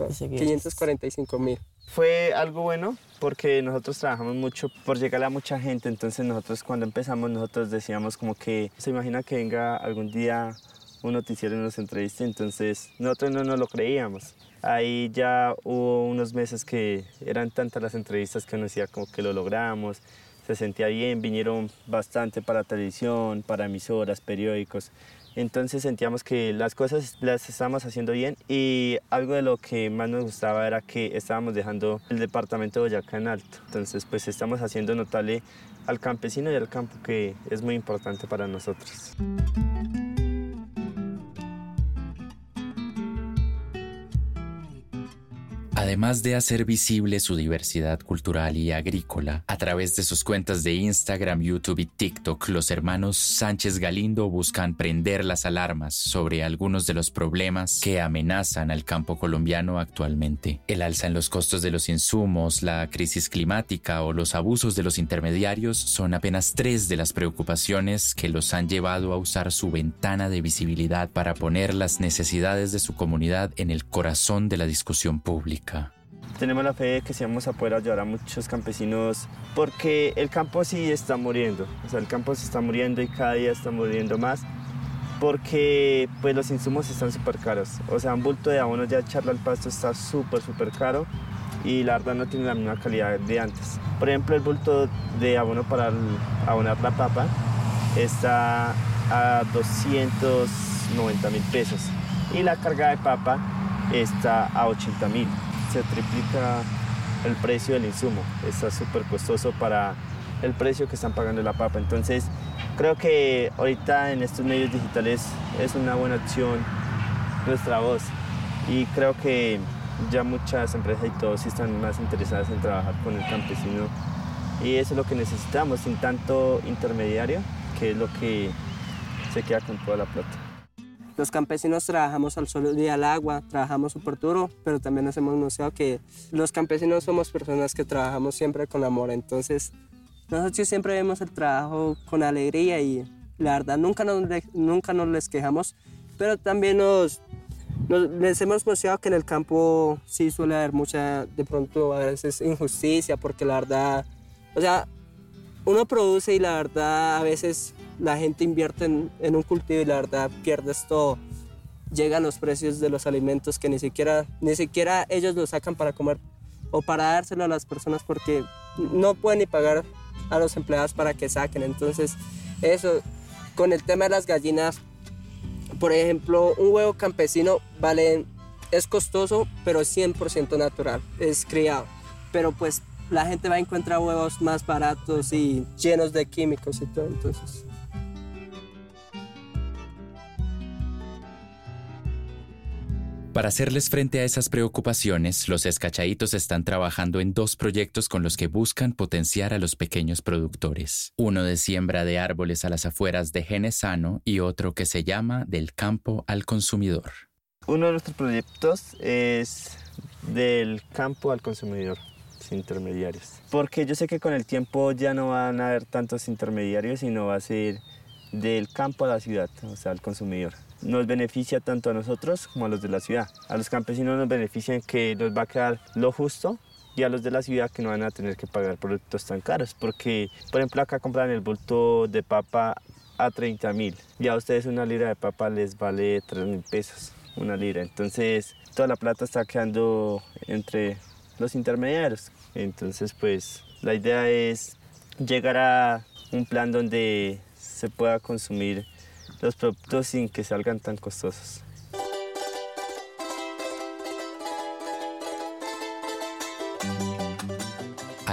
545 mil. Fue algo bueno porque nosotros trabajamos mucho por llegar a mucha gente. Entonces nosotros cuando empezamos nosotros decíamos como que se imagina que venga algún día un noticiero y nos entrevista, entonces nosotros no nos lo creíamos. Ahí ya hubo unos meses que eran tantas las entrevistas que uno decía como que lo logramos, se sentía bien, vinieron bastante para televisión, para emisoras, periódicos. Entonces sentíamos que las cosas las estábamos haciendo bien y algo de lo que más nos gustaba era que estábamos dejando el departamento de Boyacá en alto. Entonces pues estamos haciendo notable al campesino y al campo que es muy importante para nosotros. Además de hacer visible su diversidad cultural y agrícola, a través de sus cuentas de Instagram, YouTube y TikTok, los hermanos Sánchez Galindo buscan prender las alarmas sobre algunos de los problemas que amenazan al campo colombiano actualmente. El alza en los costos de los insumos, la crisis climática o los abusos de los intermediarios son apenas tres de las preocupaciones que los han llevado a usar su ventana de visibilidad para poner las necesidades de su comunidad en el corazón de la discusión pública. Tenemos la fe de que sí vamos a poder ayudar a muchos campesinos porque el campo sí está muriendo, o sea, el campo se está muriendo y cada día está muriendo más porque pues los insumos están súper caros, o sea, un bulto de abono ya echarlo al pasto está súper, súper caro y la verdad no tiene la misma calidad de antes. Por ejemplo, el bulto de abono para abonar la papa está a 290 mil pesos y la carga de papa está a 80 mil se triplica el precio del insumo. Está súper costoso para el precio que están pagando la papa. Entonces, creo que ahorita en estos medios digitales es una buena opción nuestra voz. Y creo que ya muchas empresas y todos están más interesadas en trabajar con el campesino. Y eso es lo que necesitamos, sin tanto intermediario, que es lo que se queda con toda la plata. Los campesinos trabajamos al sol y al agua, trabajamos súper duro, pero también nos hemos mostrado que los campesinos somos personas que trabajamos siempre con amor. Entonces, nosotros siempre vemos el trabajo con alegría y la verdad nunca nos, nunca nos les quejamos, pero también nos, les hemos mostrado que en el campo sí suele haber mucha, de pronto a veces injusticia, porque la verdad, o sea, uno produce y la verdad a veces la gente invierte en, un cultivo y la verdad pierdes todo. Llegan los precios de los alimentos que ni siquiera, ni siquiera ellos los sacan para comer o para dárselo a las personas porque no pueden ni pagar a los empleados para que saquen. Entonces, eso, con el tema de las gallinas, por ejemplo, un huevo campesino vale, es costoso, pero 100% natural, es criado. Pero pues la gente va a encontrar huevos más baratos y llenos de químicos y todo, entonces Para hacerles frente a esas preocupaciones, los escachaditos están trabajando en dos proyectos con los que buscan potenciar a los pequeños productores. Uno de siembra de árboles a las afueras de Genesano y otro que se llama Del campo al consumidor. Uno de nuestros proyectos es del campo al consumidor, sin intermediarios. Porque yo sé que con el tiempo ya no van a haber tantos intermediarios, sino va a ser del campo a la ciudad, o sea, al consumidor nos beneficia tanto a nosotros como a los de la ciudad. A los campesinos nos beneficia que nos va a quedar lo justo y a los de la ciudad que no van a tener que pagar productos tan caros. Porque, por ejemplo, acá compran el bulto de papa a 30 mil. Ya a ustedes una libra de papa les vale 3 mil pesos, una libra. Entonces, toda la plata está quedando entre los intermediarios. Entonces, pues, la idea es llegar a un plan donde se pueda consumir los productos sin que salgan tan costosos.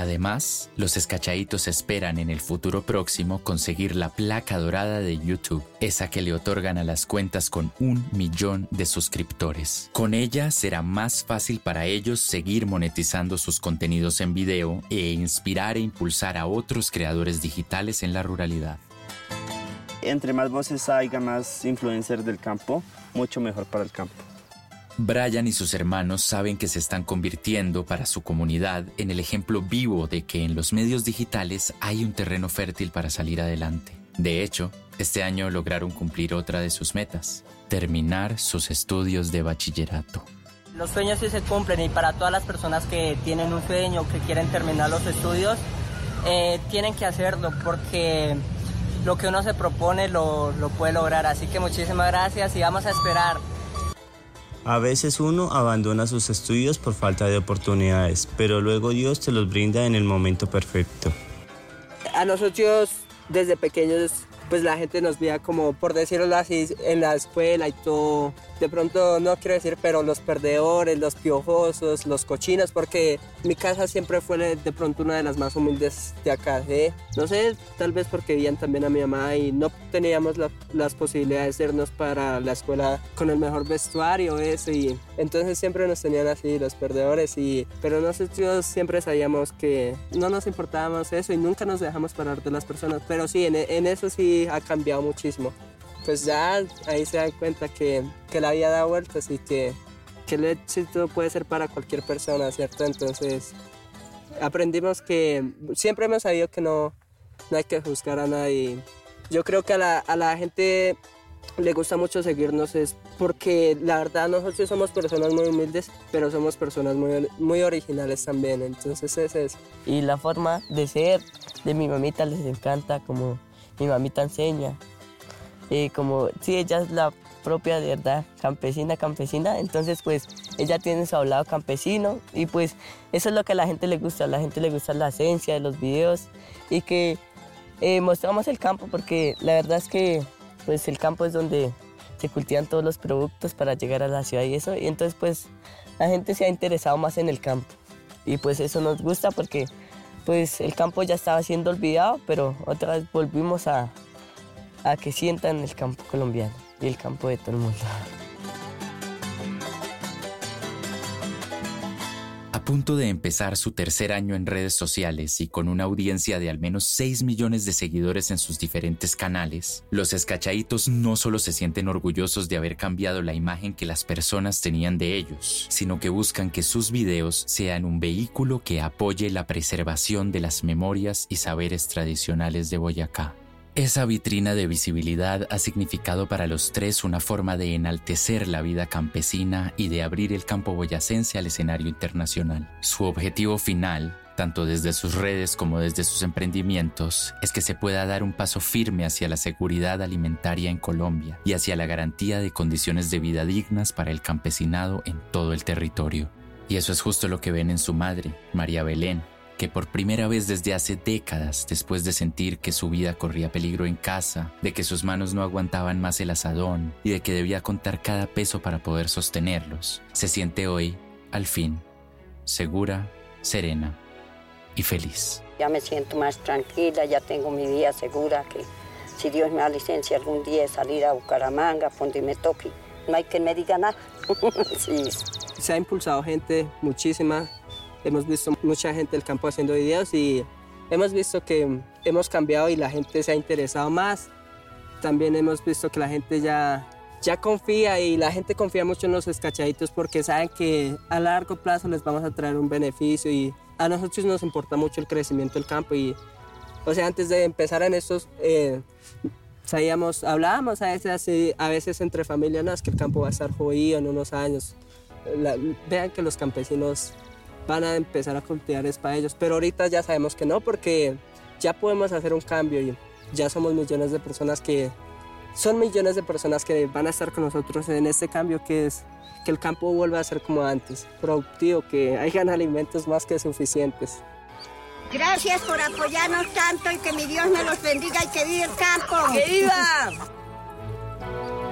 Además, los escachaditos esperan en el futuro próximo conseguir la placa dorada de YouTube, esa que le otorgan a las cuentas con un millón de suscriptores. Con ella será más fácil para ellos seguir monetizando sus contenidos en video e inspirar e impulsar a otros creadores digitales en la ruralidad entre más voces haya, más influencers del campo, mucho mejor para el campo. Brian y sus hermanos saben que se están convirtiendo para su comunidad en el ejemplo vivo de que en los medios digitales hay un terreno fértil para salir adelante. De hecho, este año lograron cumplir otra de sus metas, terminar sus estudios de bachillerato. Los sueños sí se cumplen y para todas las personas que tienen un sueño, que quieren terminar los estudios, eh, tienen que hacerlo porque lo que uno se propone lo, lo puede lograr. Así que muchísimas gracias y vamos a esperar. A veces uno abandona sus estudios por falta de oportunidades, pero luego Dios te los brinda en el momento perfecto. A nosotros desde pequeños pues la gente nos veía como, por decirlo así, en la escuela y todo. De pronto, no quiero decir, pero los perdedores, los piojosos, los cochinos, porque mi casa siempre fue de pronto una de las más humildes de acá. ¿eh? No sé, tal vez porque veían también a mi mamá y no teníamos las posibilidades de irnos para la escuela con el mejor vestuario, eso. Y entonces siempre nos tenían así los perdedores. Y, pero nosotros siempre sabíamos que no nos importábamos eso y nunca nos dejamos parar de las personas. Pero sí, en, en eso sí ha cambiado muchísimo. Pues ya ahí se dan cuenta que, que la vida da vueltas y que, que el éxito puede ser para cualquier persona, ¿cierto? Entonces aprendimos que siempre hemos sabido que no, no hay que juzgar a nadie. Yo creo que a la, a la gente le gusta mucho seguirnos es porque la verdad nosotros somos personas muy humildes, pero somos personas muy, muy originales también, entonces es eso. Y la forma de ser de mi mamita les encanta como mi mamita enseña. Como, sí, ella es la propia, de verdad, campesina, campesina, entonces pues ella tiene su hablado campesino y pues eso es lo que a la gente le gusta, a la gente le gusta la esencia de los videos y que eh, mostramos el campo porque la verdad es que pues el campo es donde se cultivan todos los productos para llegar a la ciudad y eso y entonces pues la gente se ha interesado más en el campo y pues eso nos gusta porque pues el campo ya estaba siendo olvidado, pero otra vez volvimos a, a que sientan el campo colombiano y el campo de todo el mundo. A punto de empezar su tercer año en redes sociales y con una audiencia de al menos 6 millones de seguidores en sus diferentes canales, los escachaitos no solo se sienten orgullosos de haber cambiado la imagen que las personas tenían de ellos, sino que buscan que sus videos sean un vehículo que apoye la preservación de las memorias y saberes tradicionales de Boyacá. Esa vitrina de visibilidad ha significado para los tres una forma de enaltecer la vida campesina y de abrir el campo boyacense al escenario internacional. Su objetivo final, tanto desde sus redes como desde sus emprendimientos, es que se pueda dar un paso firme hacia la seguridad alimentaria en Colombia y hacia la garantía de condiciones de vida dignas para el campesinado en todo el territorio. Y eso es justo lo que ven en su madre, María Belén, que por primera vez desde hace décadas, después de sentir que su vida corría peligro en casa, de que sus manos no aguantaban más el asadón y de que debía contar cada peso para poder sostenerlos, se siente hoy, al fin, segura, serena y feliz. Ya me siento más tranquila, ya tengo mi vida segura que si Dios me da licencia algún día de salir a Bucaramanga, donde me toque, no hay que me diga nada. sí. Se ha impulsado gente, muchísima, Hemos visto mucha gente del campo haciendo videos y hemos visto que hemos cambiado y la gente se ha interesado más. También hemos visto que la gente ya, ya confía y la gente confía mucho en los escachaditos porque saben que a largo plazo les vamos a traer un beneficio y a nosotros nos importa mucho el crecimiento del campo y o sea antes de empezar en estos eh, sabíamos hablábamos a veces así, a veces entre familias no, es que el campo va a estar jodido en unos años vean que los campesinos van a empezar a cultivar es para ellos. Pero ahorita ya sabemos que no, porque ya podemos hacer un cambio y ya somos millones de personas que son millones de personas que van a estar con nosotros en este cambio que es que el campo vuelva a ser como antes, productivo, que hayan alimentos más que suficientes. Gracias por apoyarnos tanto y que mi Dios me los bendiga y que viva el campo. ¡Que viva!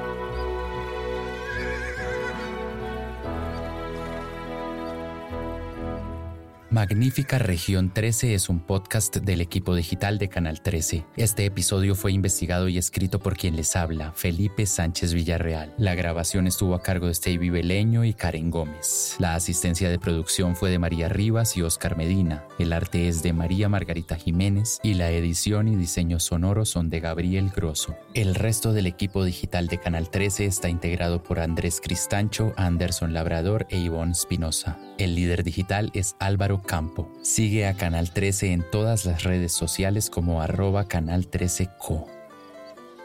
Magnífica Región 13 es un podcast del equipo digital de Canal 13. Este episodio fue investigado y escrito por quien les habla, Felipe Sánchez Villarreal. La grabación estuvo a cargo de Stevie Beleño y Karen Gómez. La asistencia de producción fue de María Rivas y Oscar Medina. El arte es de María Margarita Jiménez y la edición y diseño sonoro son de Gabriel Grosso. El resto del equipo digital de Canal 13 está integrado por Andrés Cristancho, Anderson Labrador e Ivonne Spinoza. El líder digital es Álvaro Campo. Sigue a Canal 13 en todas las redes sociales como arroba Canal 13Co.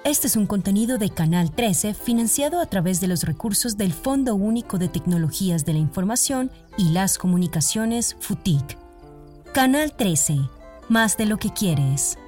Este es un contenido de Canal 13 financiado a través de los recursos del Fondo Único de Tecnologías de la Información y las Comunicaciones FUTIC. Canal 13, más de lo que quieres.